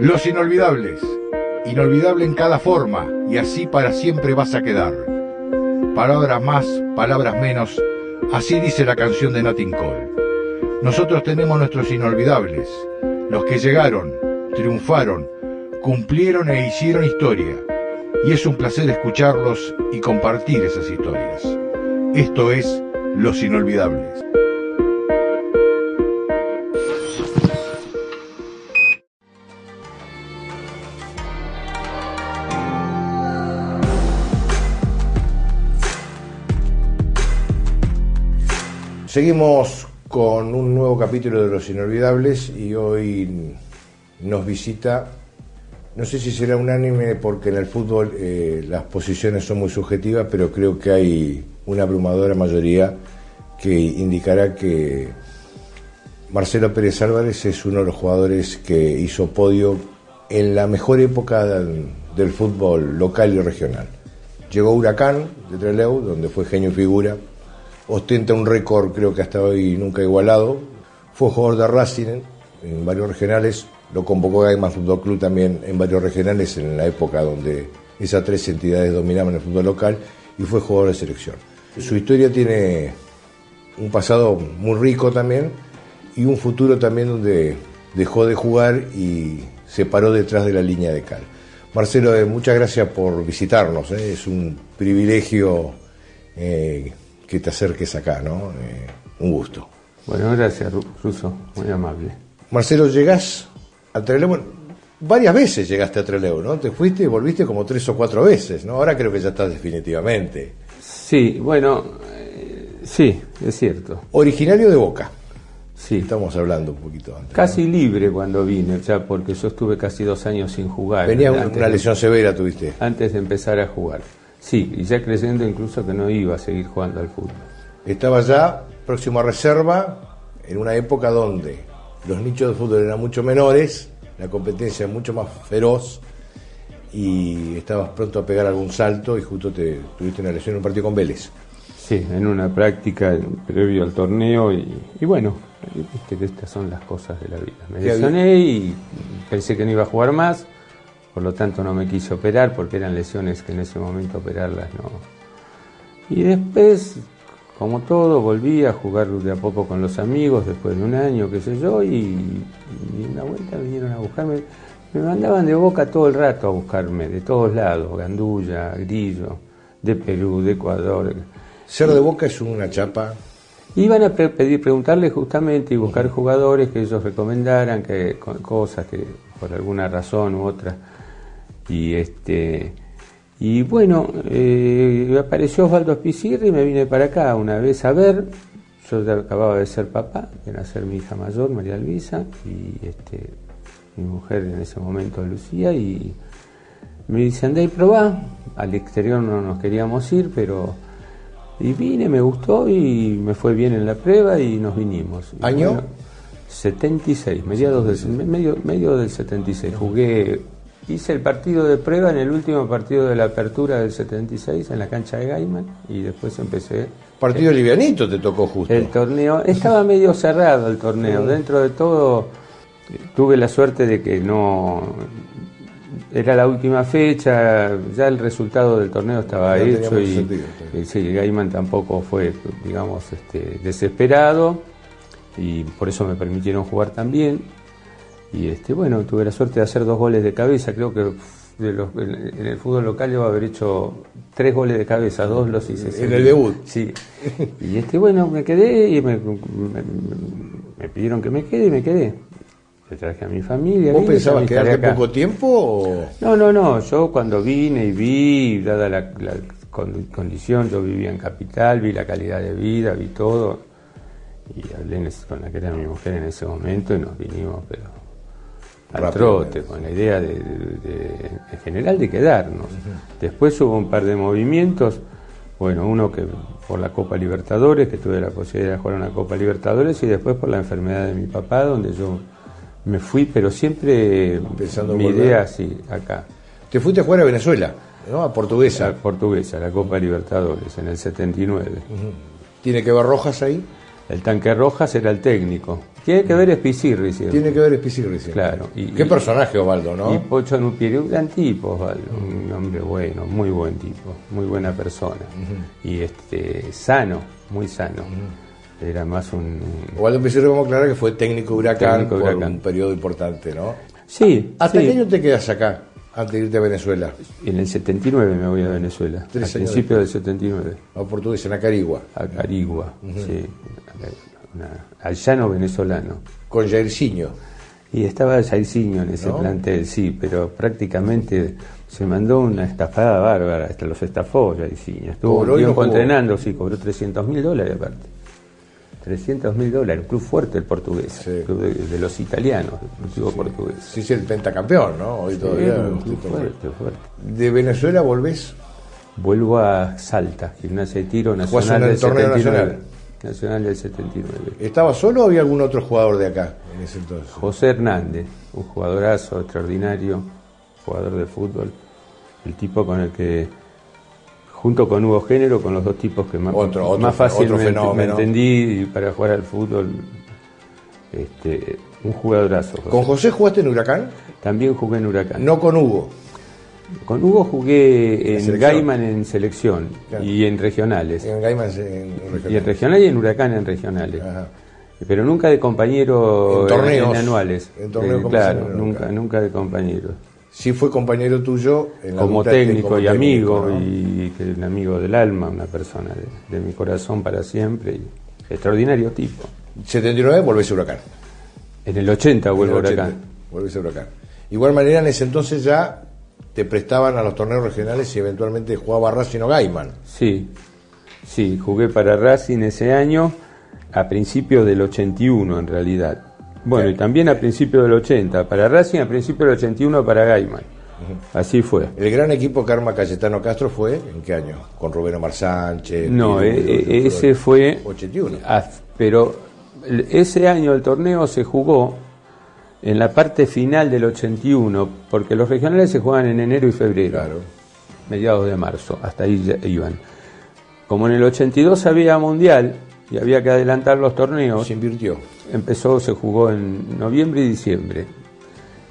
Los inolvidables. Inolvidable en cada forma y así para siempre vas a quedar. Palabras más, palabras menos, así dice la canción de Nat Cole. Nosotros tenemos nuestros inolvidables, los que llegaron, triunfaron, cumplieron e hicieron historia. Y es un placer escucharlos y compartir esas historias. Esto es Los Inolvidables. Seguimos con un nuevo capítulo de Los Inolvidables y hoy nos visita, no sé si será unánime porque en el fútbol eh, las posiciones son muy subjetivas, pero creo que hay una abrumadora mayoría que indicará que Marcelo Pérez Álvarez es uno de los jugadores que hizo podio en la mejor época del, del fútbol local y regional. Llegó Huracán de Trelew, donde fue genio y figura, ostenta un récord creo que hasta hoy nunca igualado. Fue jugador de Racing en varios regionales, lo convocó Gaiman Fútbol Club también en varios regionales en la época donde esas tres entidades dominaban el fútbol local y fue jugador de selección. Su historia tiene un pasado muy rico también y un futuro también donde dejó de jugar y se paró detrás de la línea de cal. Marcelo, eh, muchas gracias por visitarnos, eh. es un privilegio eh, que te acerques acá, ¿no? Eh, un gusto. Bueno, gracias, Ruso, muy amable. Marcelo, llegás a Trelew, varias veces llegaste a Trelew, ¿no? Te fuiste y volviste como tres o cuatro veces, ¿no? Ahora creo que ya estás definitivamente. Sí, bueno, eh, sí, es cierto. Originario de Boca. Sí. Estamos hablando un poquito antes. Casi libre cuando vine, ya porque yo estuve casi dos años sin jugar. Venía una, Antes una de- lesión severa, tuviste. Antes de empezar a jugar. Sí, y ya creyendo incluso que no iba a seguir jugando al fútbol. Estaba ya próximo a reserva en una época donde los nichos de fútbol eran mucho menores, la competencia mucho más feroz y estabas pronto a pegar algún salto y justo te tuviste una lesión en un partido con Vélez. Sí, en una práctica previo al torneo y, y bueno, viste que estas son las cosas de la vida. Me lesioné y pensé que no iba a jugar más, por lo tanto no me quise operar porque eran lesiones que en ese momento operarlas no. Y después, como todo, volví a jugar de a poco con los amigos después de un año, qué sé yo, y, y una vuelta vinieron a buscarme. Me mandaban de boca todo el rato a buscarme, de todos lados, Gandulla, Grillo, de Perú, de Ecuador. Ser de Boca es una chapa. Iban a pedir, preguntarle justamente y buscar jugadores que ellos recomendaran, que co- cosas que por alguna razón u otra. Y este y bueno, eh, apareció Osvaldo Spicirri y me vine para acá una vez a ver. Yo acababa de ser papá, de nacer mi hija mayor, María Luisa, y este, mi mujer en ese momento, Lucía, y me dice, andá y probá. Al exterior no nos queríamos ir, pero... Y vine, me gustó y me fue bien en la prueba y nos vinimos. Y ¿Año? 76, mediados del, medio, medio del 76. Jugué, hice el partido de prueba en el último partido de la apertura del 76 en la cancha de Gaiman y después empecé Partido livianito te tocó justo. el torneo. Estaba medio cerrado el torneo. Dentro de todo, tuve la suerte de que no. Era la última fecha, ya el resultado del torneo estaba No hecho y, sentido, y sí, Gaiman tampoco fue, digamos, este, desesperado y por eso me permitieron jugar también. Y este, bueno, tuve la suerte de hacer dos goles de cabeza. Creo que de los- en, el fútbol local yo haber hecho tres goles de cabeza, dos los hice. En el debut. Sí. Y este, bueno, me quedé y me, me- me pidieron que me quede y me quedé. Le traje a mi familia. ¿Vos pensabas quedarte poco tiempo o...? No, no, no. Yo cuando vine y vi, dada la, la con- condición, yo vivía en Capital, vi la calidad de vida, vi todo. Y hablé con la que era mi mujer en ese momento y nos vinimos, pero al trote, con la idea de, de- de- en general de quedarnos. Después hubo un par de movimientos. Bueno, uno que por la Copa Libertadores, que tuve la posibilidad de jugar una Copa Libertadores, y después por la enfermedad de mi papá, donde yo me fui, pero siempre Pensando en mi volver. idea sí, acá. Te fuiste a jugar a Venezuela, ¿no? A Portuguesa. La portuguesa, la Copa Libertadores, en el 79. ¿Tiene que ver Rojas ahí? El tanque Rojas era el técnico. Tiene que ver Espicirri, siempre. Tiene que ver Espicirri, siempre. Claro. Y, Qué personaje, Osvaldo, ¿no? Y Pocho Nupieri, un gran tipo, Osvaldo. Un hombre bueno, muy buen tipo, muy buena persona. Y este sano, muy sano. Era más un... Osvaldo Espicirri, vamos a aclarar que fue técnico huracán por un periodo importante, ¿no? Sí. ¿Hasta qué año te quedas acá? Antes de irte a Venezuela. En el 79 me voy a Venezuela. Tres al principio del 79. A portugués, en Acarigua. Acarigua, sí al llano venezolano. Con Jairzinho. Y estaba Jairzinho en ese plantel, sí, pero prácticamente se mandó una estafada bárbara, hasta los estafó Jairzinho. Estuvo un tiempo entrenando, sí, cobró 300 mil dólares aparte. 300 mil dólares, un club fuerte el portugués, club de, los italianos, el club portugués. Sí, sí, el pentacampeón, ¿no? Hoy todavía. Un club fuerte, fuerte. ¿De Venezuela volvés? Vuelvo a Salta, gimnasia de tiro nacional del torneo nacional. Nacional del 79. ¿Estaba solo o había algún otro jugador de acá en ese entonces? José Hernández, un jugadorazo extraordinario, jugador de fútbol, el tipo con el que, junto con Hugo Género, con los dos tipos que más, más fácil me, entendí para jugar al fútbol, este, un jugadorazo. ¿Con José jugaste en Huracán? También jugué en Huracán. No con Hugo. Con Hugo jugué en Gaiman en selección y en regionales. En Gaiman en, Y en regionales y en Huracán en regionales. Pero nunca de compañero en, torneos, anuales. En torneos eh, claro, nunca, nunca de compañero. Sí fue compañero tuyo en la como técnico y amigo y el amigo del alma, una persona de, mi corazón para siempre y extraordinario tipo. 79 volvés a Huracán. En el 80 vuelvo a Huracán. Volvés a Huracán. Igual manera en ese entonces ya te prestaban a los torneos regionales y eventualmente jugaba Racing o Gaiman. Sí, sí, jugué para Racing ese año, a principios del 81 en realidad. Bueno, y también a principios del 80, para Racing a principios del 81 para Gaiman. Así fue. ¿El gran equipo que arma Cayetano Castro fue en qué año? ¿Con Rubén Omar Sánchez? No, eh, eh, ese fue... 81. pero ese año el torneo se jugó en la parte final del 81, porque los regionales se juegan en enero y febrero, mediados de marzo, hasta ahí iban. Como en el 82 había mundial y había que adelantar los torneos, se invirtió. Empezó, se jugó en noviembre y diciembre.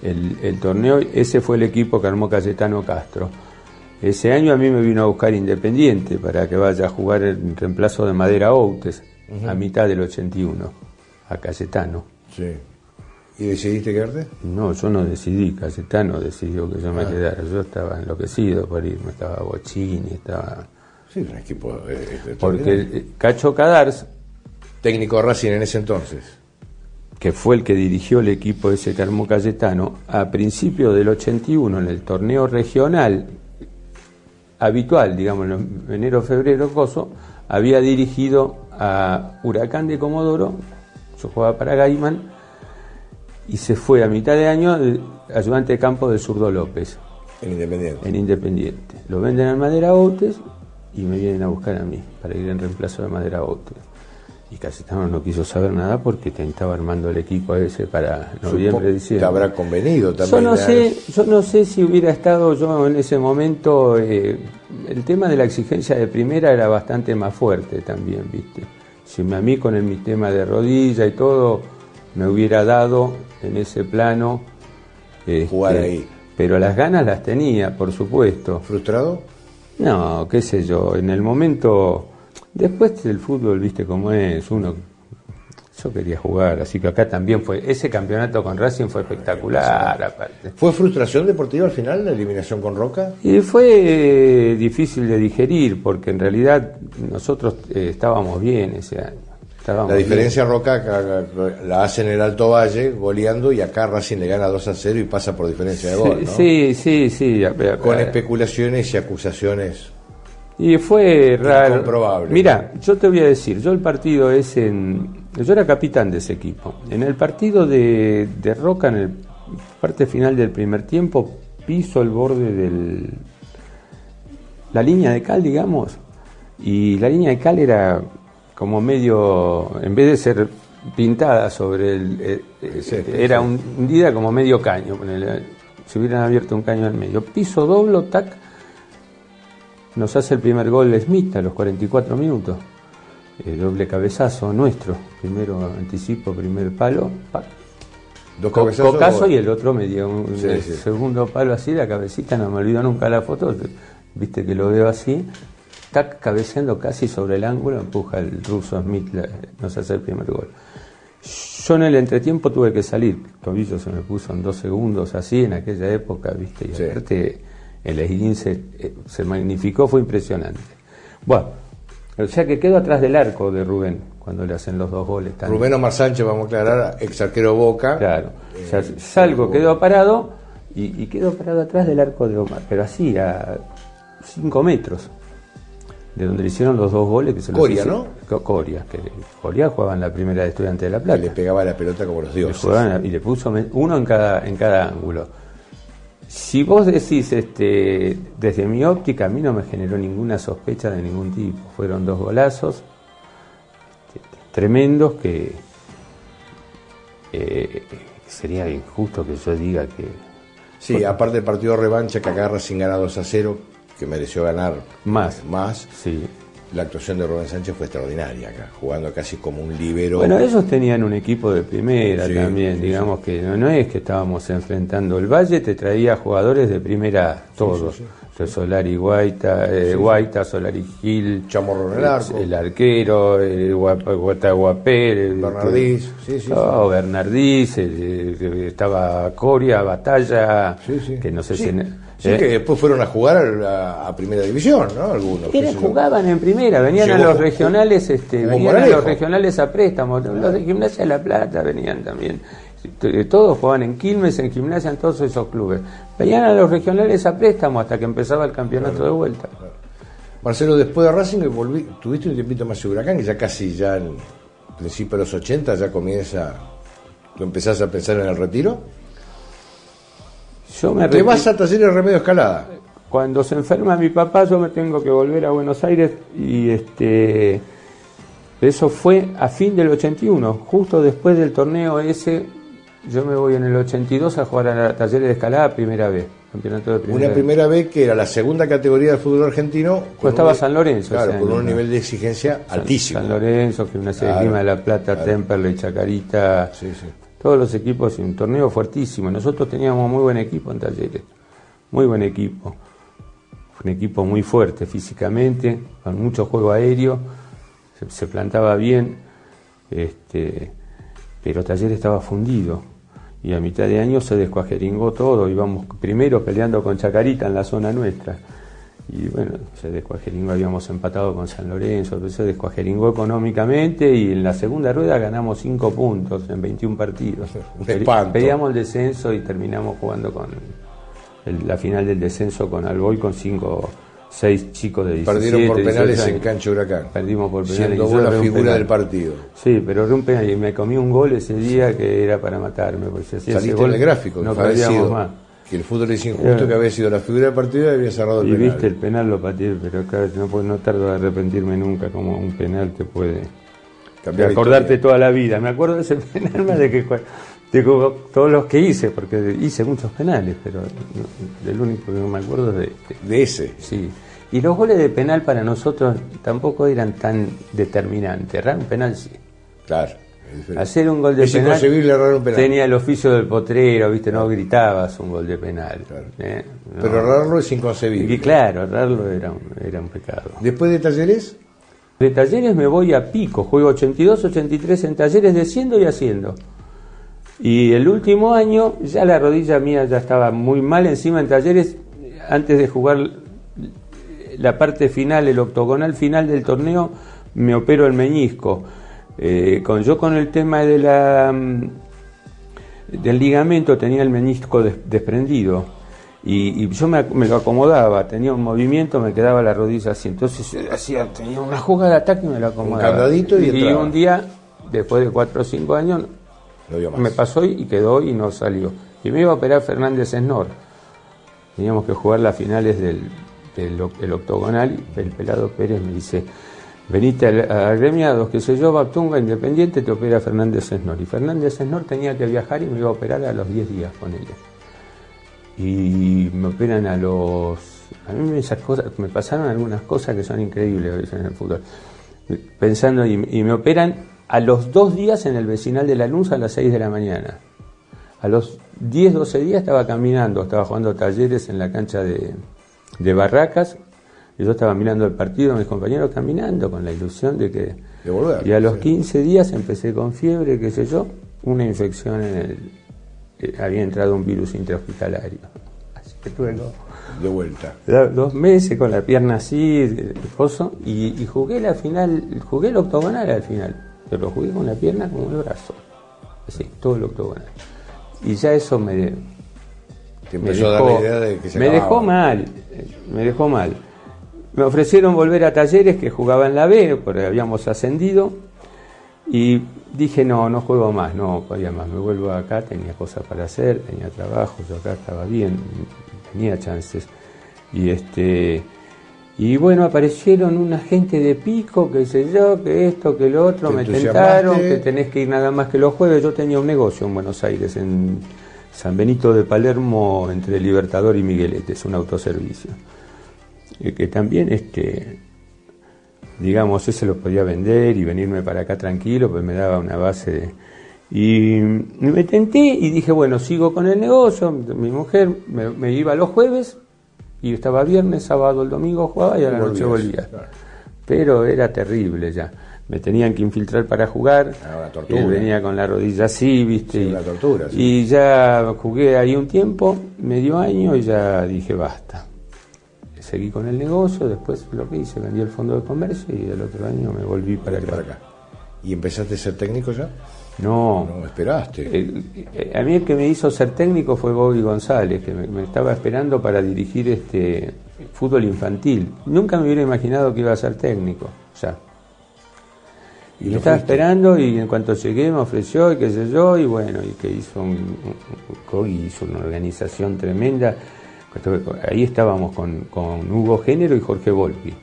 El, el torneo, ese fue el equipo que armó Cayetano Castro. Ese año a mí me vino a buscar Independiente para que vaya a jugar en reemplazo de Madera Outes a mitad del 81, a Cayetano. Sí. ¿Y decidiste quedarte? No, yo no decidí, Cayetano decidió que yo me ah. quedara. Yo estaba enloquecido por irme, estaba Bochini, estaba. Sí, un equipo. Eh, Porque eh, Cacho Cadars. Técnico Racing en ese entonces. Que fue el que dirigió el equipo ese que armó Cayetano, a principios del 81, en el torneo regional habitual, digamos, en enero, febrero, coso, había dirigido a Huracán de Comodoro, yo jugaba para Gaiman, y se fue a mitad de año ayudante de campo de Zurdo López. En Independiente. En Independiente. Lo venden a Madera Outes y me vienen a buscar a mí para ir en reemplazo de Madera Outes. Y Cayetano no quiso saber nada porque te estaba armando el equipo ese para noviembre, diciembre. Te habrá convenido también. Yo no, sé, yo no sé si hubiera estado yo en ese momento. Eh, el tema de la exigencia de primera era bastante más fuerte también, ¿viste? Si a mí con el, mi tema de rodilla y todo me hubiera dado en ese plano. Jugar este, ahí. Pero las ganas las tenía, por supuesto. ¿Frustrado? No, qué sé yo, en el momento, después del fútbol, viste cómo es, uno, yo quería jugar, así que acá también fue, ese campeonato con Racing fue espectacular, aparte. ¿Fue frustración deportiva al final la eliminación con Roca? Y fue difícil de digerir, porque en realidad nosotros eh, estábamos bien ese año la diferencia Roca la hace en el Alto Valle goleando y acá Racing le gana 2 a 0 y pasa por diferencia de gol. Sí, sí, sí. Con especulaciones y acusaciones. Y fue raro. Comprobable. Mira, yo te voy a decir, yo el partido es en. Yo era capitán de ese equipo. En el partido de, de Roca, en la parte final del primer tiempo, piso el borde del. La línea de cal, digamos. Y la línea de cal era como medio, en vez de ser pintada sobre el... Eh, eh, era un, hundida como medio caño, si hubieran abierto un caño al medio. Piso doblo, tac, nos hace el primer gol de Smith a los 44 minutos. eh, doble cabezazo nuestro, primero anticipo, primer palo, Dos co- cabezazos, cocazo dos- y el otro me dio un Sí, el segundo palo así, la cabecita, no me olvido nunca la foto, viste que lo veo así, está cabeceando casi sobre el ángulo, empuja el ruso Smith, nos hace el primer gol. Yo en el entretiempo tuve que salir, el tobillo se me puso en dos segundos así en aquella época, viste, y Sí. aparte el esguince eh, se magnificó, fue impresionante. Bueno, o sea que quedo atrás del arco de Rubén cuando le hacen los dos goles. tan- Rubén Omar Sánchez, vamos a aclarar, ex arquero Boca. Claro, o sea, Eh, salgo, quedo parado y, y quedo parado atrás del arco de Omar, pero así a 5 metros de donde le hicieron los dos goles que se Coria, ¿no? Co- Coria, que Coria jugaba en la primera de Estudiante de La que Plata. le pegaba la pelota como los Le dioses. y le puso uno en cada, en cada ángulo. Si vos decís, este, desde mi óptica, a mí no me generó ninguna sospecha de ningún tipo. Fueron dos golazos este, tremendos que eh, sería injusto que yo diga que Sí, aparte del partido de revancha que agarra sin ganar 2 a 0, que mereció ganar más. más, Sí. la actuación de Rubén Sánchez fue extraordinaria acá, jugando casi como un líbero. Bueno, ellos tenían un equipo de primera Sí, también, sí, digamos que no, no es que estábamos enfrentando el Valle, te traía jugadores de primera, todos. Solari Guaita, eh, Guaita, Solari Gil, Chamorro en el arco. el arquero, el Guataguapé, Bernardís, sí, sí, el- estaba Coria, Batalla, que no sé si... sí, eh, que después fueron a jugar a, a primera división, ¿no? Algunos. Yo. jugaban en primera, venían Llegó a los regionales, este, venían a los regionales a préstamo, los de Gimnasia de La Plata venían también. T- Todos jugaban en Quilmes, en Gimnasia, en todos esos clubes. Venían a los regionales a préstamo hasta que empezaba el campeonato de vuelta. Marcelo, después de Racing volví, tuviste un tiempito más de Huracán, que ya casi ya en principio de los 80 ya comienza, lo empezás a pensar en el retiro. Yo me Te vas a Talleres Remedio Escalada. Cuando se enferma mi papá, yo me tengo que volver a Buenos Aires y este eso fue a fin del 81, justo después del torneo ese, yo me voy en el 82 a jugar a Talleres de Escalada primera vez, campeonato de primera Una vez. primera vez que era la segunda categoría del fútbol argentino. con estaba un- San Lorenzo Claro, con año, un nivel de exigencia San- altísimo. San Lorenzo, Gimnasia Claro, de Lima, de La Plata, claro. Temperley, Chacarita, Sí, sí. Todos los equipos, un torneo fuertísimo. Nosotros teníamos muy buen equipo en Talleres, muy buen equipo. Un equipo muy fuerte físicamente, con mucho juego aéreo, se, se plantaba bien, este, pero Talleres estaba fundido. Y a mitad de año se descuajeringó todo, íbamos primero peleando con Chacarita en la zona nuestra. Y bueno, se descuajeringó, habíamos empatado con San Lorenzo, se descuajeringó económicamente y en la segunda rueda ganamos 5 puntos en 21 partidos. Pedíamos el descenso y terminamos jugando con el- la final del descenso con Alboy con 5, 6 chicos de 17. Perdieron por 18 penales en años. cancha Huracán. Perdimos por penales. Siendo vos la figura penal. del partido. Sí, pero erré un penal y me comí un gol ese día que era para matarme. Porque si ese Saliste gol, en el gráfico, no más. Que el fútbol es injusto, Claro. que había sido la figura del partido y había cerrado el Y penal. viste el penal lo pateé, pero claro, no, puedo- no tardo de arrepentirme nunca como un penal te puede de Cambiar acordarte historia. toda la vida. Me acuerdo de ese penal más de que de todos los que hice, porque hice muchos penales, pero no- del único que no me acuerdo es de este. De ese. Sí. Y los goles de penal para nosotros tampoco eran tan determinantes. Errar un penal sí. Claro. Hacer un gol de Es penal. inconcebible errar un penal. Tenía el oficio del potrero, ¿viste? No gritabas un gol de penal. Claro. ¿eh? No. Pero errarlo es inconcebible. Y claro, errarlo era un, era un pecado. Después de Talleres, De talleres me voy a pico, juego 82, 83 en talleres, desciendo y haciendo. Y el último año ya la rodilla mía ya estaba muy mal encima en talleres, antes de jugar la parte final, el octogonal final del torneo, me opero el meñisco. Eh, con yo con el tema de la mm, del ligamento tenía el meñisco des- desprendido y, y yo me, lo acomodaba, tenía un movimiento, me quedaba la rodilla así, entonces eh, hacía, tenía una jugada de ataque y me lo acomodaba. candadito y entraba. un día, después de cuatro o cinco años, no me pasó y quedó y no salió. Y me iba a operar Fernández Esnor. Teníamos que jugar las finales del, del oc- el octogonal y el pelado Pérez me dice, venite a agremiados, que sé yo, Baptunga, Independiente, te opera Fernández Esnor. Y Fernández Esnor tenía que viajar y me iba a operar a los 10 días con ella. Y me operan a los... A mí me, esas cosas, me pasaron algunas cosas que son increíbles a veces en el fútbol. pensando y, y me operan a los dos días en el vecinal de la Luz a las 6 de la mañana. A los 10, 12 días estaba caminando, estaba jugando talleres en la cancha de, de Barracas y yo estaba mirando el partido, mis compañeros caminando con la ilusión de que... De volver, y a los sí. 15 días empecé con fiebre, qué sé yo, una infección en el... eh, había entrado un virus intrahospitalario. Así que tuve dos, De vuelta. dos meses con la pierna así, de coso, y, y jugué la final, jugué el octogonal al final, pero jugué con la pierna como el brazo. Así, todo el octogonal. Y ya eso me, Te me empezó a dar la idea de que se me acababa. dejó mal, me dejó mal. Me ofrecieron volver a talleres que jugaba en la B, porque habíamos ascendido, y dije, no, no juego más, no podía más, me vuelvo acá, tenía cosas para hacer, tenía trabajo, yo acá estaba bien, tenía chances. Y este y bueno, aparecieron una gente de pico, que sé yo, que esto, que lo otro, Te me tentaron, que tenés que ir nada más que los jueves. Yo tenía un negocio en Buenos Aires, en San Benito de Palermo, entre Libertador y Miguelete, es un autoservicio. Y que también, este, digamos, ese lo podía vender y venirme para acá tranquilo, pues me daba una base de... Y me tenté y dije, bueno, sigo con el negocio, mi mujer me, me iba los jueves y estaba viernes, sábado, el domingo jugaba y a la noche volvía. claro. Pero era terrible ya. Me tenían que infiltrar para jugar. Ah, una tortura. Eh, venía con la rodilla así, ¿viste? Sí, y, una tortura, sí. y ya jugué ahí un tiempo, medio año, y ya dije basta. Seguí con el negocio, después lo que hice, vendí el fondo de comercio y el otro año me volví para acá. para acá. ¿Y empezaste a ser técnico ya? No, No, esperaste. eh, eh, a mí el que me hizo ser técnico fue Bobby González, que me, me estaba esperando para dirigir este fútbol infantil. Nunca me hubiera imaginado que iba a ser técnico, ya. Y ¿Y me estaba fuiste? esperando y en cuanto llegué me ofreció y qué sé yo, y bueno, y que hizo un, un- hizo una organización tremenda. Ahí estábamos con, con Hugo Género y Jorge Volpi.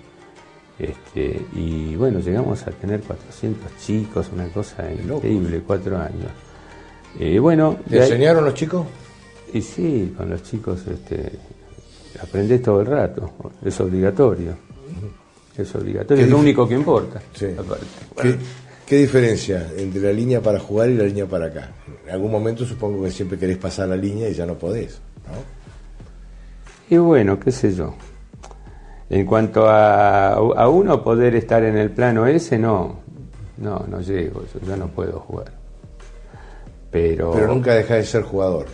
Este, y bueno, llegamos a tener 400 chicos, una cosa increíble, cuatro años. Eh, bueno, ¿Te ahí- enseñaron los chicos? y sí, con los chicos este, aprendés todo el rato, es obligatorio. Es obligatorio, es lo único que importa. Sí. ¿Qué, qué diferencia entre la línea para jugar y la línea para acá? En algún momento supongo que siempre querés pasar la línea y ya no podés. Y bueno, qué sé yo. En cuanto a, a uno poder estar en el plano ese, no, no, no llego, yo, yo no puedo jugar. Pero, Pero nunca dejás de ser jugador.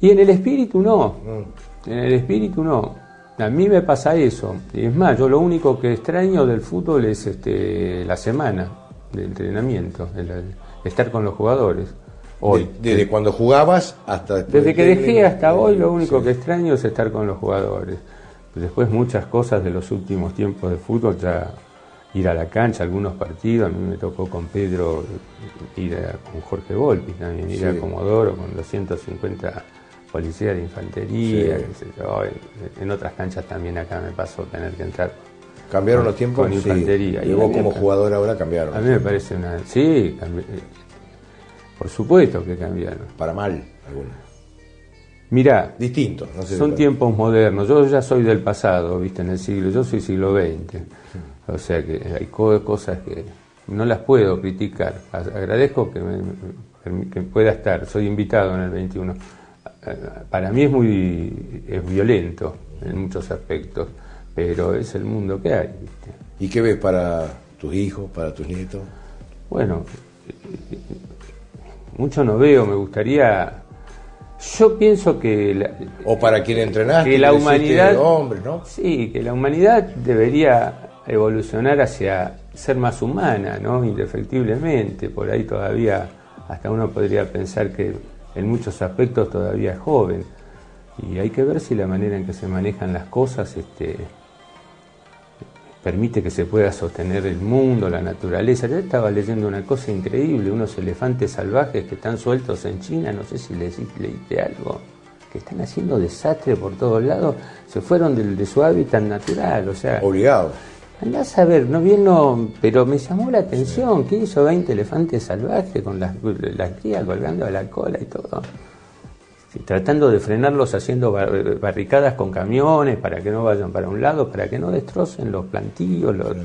Y en el espíritu no, Mm. en el espíritu no. A mí me pasa eso. Y es más, yo lo único que extraño del fútbol es este, la semana de entrenamiento, el- el estar con los jugadores. Hoy. De- desde cuando jugabas hasta. Desde que de dejé hasta hoy, lo único Sí. que extraño es estar con los jugadores. Después muchas cosas de los últimos tiempos de fútbol, ya ir a la cancha, algunos partidos, a mí me tocó con Pedro ir a- con Jorge Volpi también, ir Sí. a Comodoro con 250 policías de infantería, Sí. qué sé yo. En, en otras canchas también acá me pasó tener que entrar. ¿Cambiaron los tiempos? Con infantería. Sí. Y vos como jugador ahora cambiaron. A mí me parece una... Sí, por supuesto que cambiaron. Para mal, algunos. Mirá, Distinto. No sé Son tiempos modernos. Yo ya soy del pasado, viste, en el siglo. Yo soy siglo XX. O sea que hay co- cosas que no las puedo criticar. Agradezco que, me- que pueda estar. Soy invitado en el 21. Eh, Para mí es muy es violento en muchos aspectos, pero es el mundo que hay, viste. ¿Y qué ves para tus hijos, para tus nietos? Bueno, mucho no veo. Me gustaría. Yo pienso que la- O para quien entrenaste. que la humanidad Hombre, ¿no? sí que la humanidad debería evolucionar hacia ser más humana no indefectiblemente por ahí todavía hasta uno podría pensar que en muchos aspectos todavía es joven y hay que ver si la manera en que se manejan las cosas este permite que se pueda sostener el mundo, la naturaleza. Yo estaba leyendo una cosa increíble, unos elefantes salvajes que están sueltos en China, no sé si leí- leíste algo, que están haciendo desastre por todos lados, se fueron del- de, su hábitat natural, o sea, Obligado. andás a ver, no bien no, pero me llamó la atención, 15 o 20 elefantes salvajes con las, las crías colgando a la cola y todo. Sí, tratando de frenarlos haciendo bar- barricadas con camiones para que no vayan para un lado, para que no destrocen los plantíos. Los...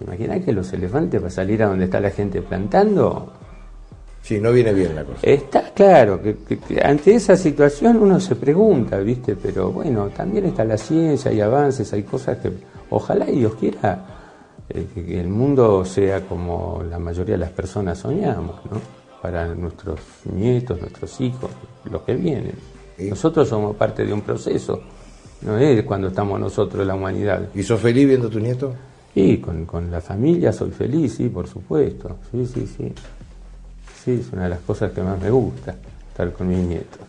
Imaginá que los elefantes para salir a donde está la gente plantando. Sí, no viene bien la cosa. Está claro que, ante esa situación uno se pregunta, ¿viste? Pero bueno, también está la ciencia, hay avances, hay cosas que ojalá Dios quiera eh, que el mundo sea como la mayoría de las personas soñamos, ¿no? Para nuestros nietos, nuestros hijos, los que vienen. Nosotros somos parte de un proceso, no es cuando estamos nosotros, la humanidad. ¿Y sos feliz viendo a tu nieto? Sí, con, con la familia soy feliz, sí, por supuesto. Sí, sí, sí. Sí, es una de las cosas que más me gusta, estar con mis nietos.